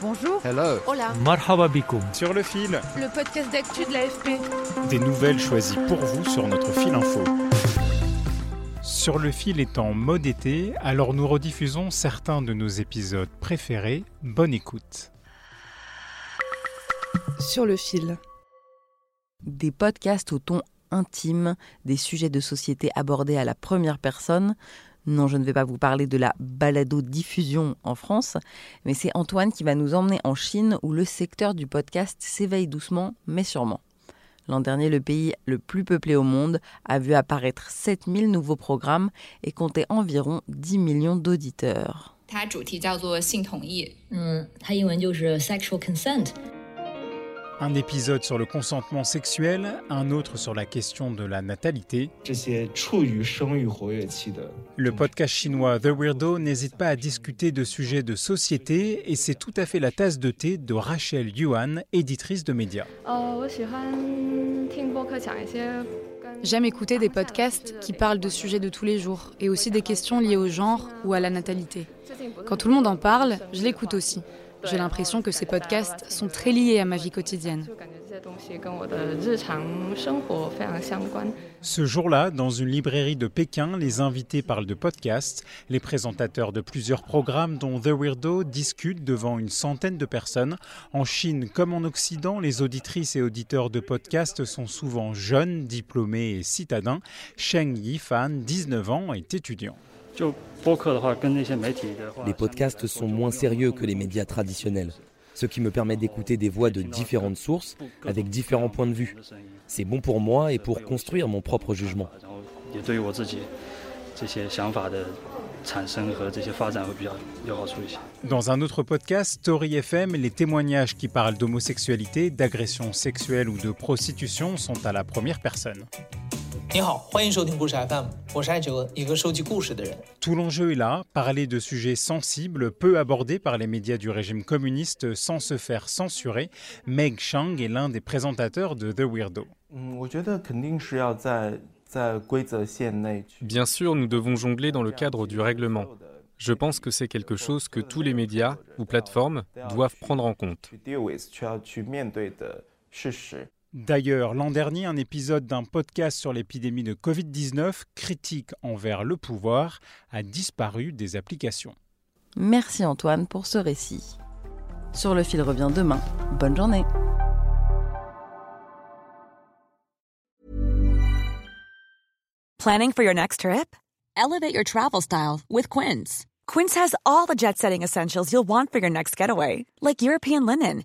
Bonjour. Hello. Hola. Marhaba. Sur le fil, Le podcast d'actu de l'AFP. des nouvelles choisies pour vous sur notre fil info. Sur le fil est en mode été, alors nous rediffusons certains de nos épisodes préférés. Bonne écoute. Sur le fil. Des podcasts au ton intime, des sujets de société abordés à la première personne. Non, je ne vais pas vous parler de la balado-diffusion en France, mais c'est Antoine qui va nous emmener en Chine où le secteur du podcast s'éveille doucement mais sûrement. L'an dernier, le pays le plus peuplé au monde a vu apparaître 7000 nouveaux programmes et comptait environ 10 millions d'auditeurs. Mmh, consent un épisode sur le consentement sexuel, un autre sur la question de la natalité. Le podcast chinois The Weirdo n'hésite pas à discuter de sujets de société et c'est tout à fait la tasse de thé de Rachel Yuan, éditrice de médias. J'aime écouter des podcasts qui parlent de sujets de tous les jours et aussi des questions liées au genre ou à la natalité. Quand tout le monde en parle, je l'écoute aussi. J'ai l'impression que ces podcasts sont très liés à ma vie quotidienne. Ce jour-là, dans une librairie de Pékin, les invités parlent de podcasts. Les présentateurs de plusieurs programmes, dont The Weirdo, discutent devant une centaine de personnes. En Chine comme en Occident, les auditrices et auditeurs de podcasts sont souvent jeunes, diplômés et citadins. Sheng Yifan, 19 ans, est étudiant. Les podcasts sont moins sérieux que les médias traditionnels, ce qui me permet d'écouter des voix de différentes sources avec différents points de vue. C'est bon pour moi et pour construire mon propre jugement. Dans un autre podcast, Story FM, les témoignages qui parlent d'homosexualité, d'agression sexuelle ou de prostitution sont à la première personne. 你好，欢迎收听故事 FM，我是艾哲，一个收集故事的人。 Tout l'enjeu est là, parler de sujets sensibles, peu abordés par les médias du régime communiste sans se faire censurer. Meg Chang est l'un des présentateurs de The Weirdo. 嗯，我觉得肯定是要在在规则线内去。 Bien sûr, nous devons jongler dans le cadre du règlement. Je pense que c'est quelque chose que tous les médias ou plateformes doivent prendre en compte. D'ailleurs, l'an dernier, un épisode d'un podcast sur l'épidémie de Covid-19, critique envers le pouvoir, a disparu des applications. Merci Antoine pour ce récit. Sur le fil revient demain. Bonne journée. Planning for your next trip? Elevate your travel style with Quince. Quince has all the jet-setting essentials you'll want for your next getaway, like European linen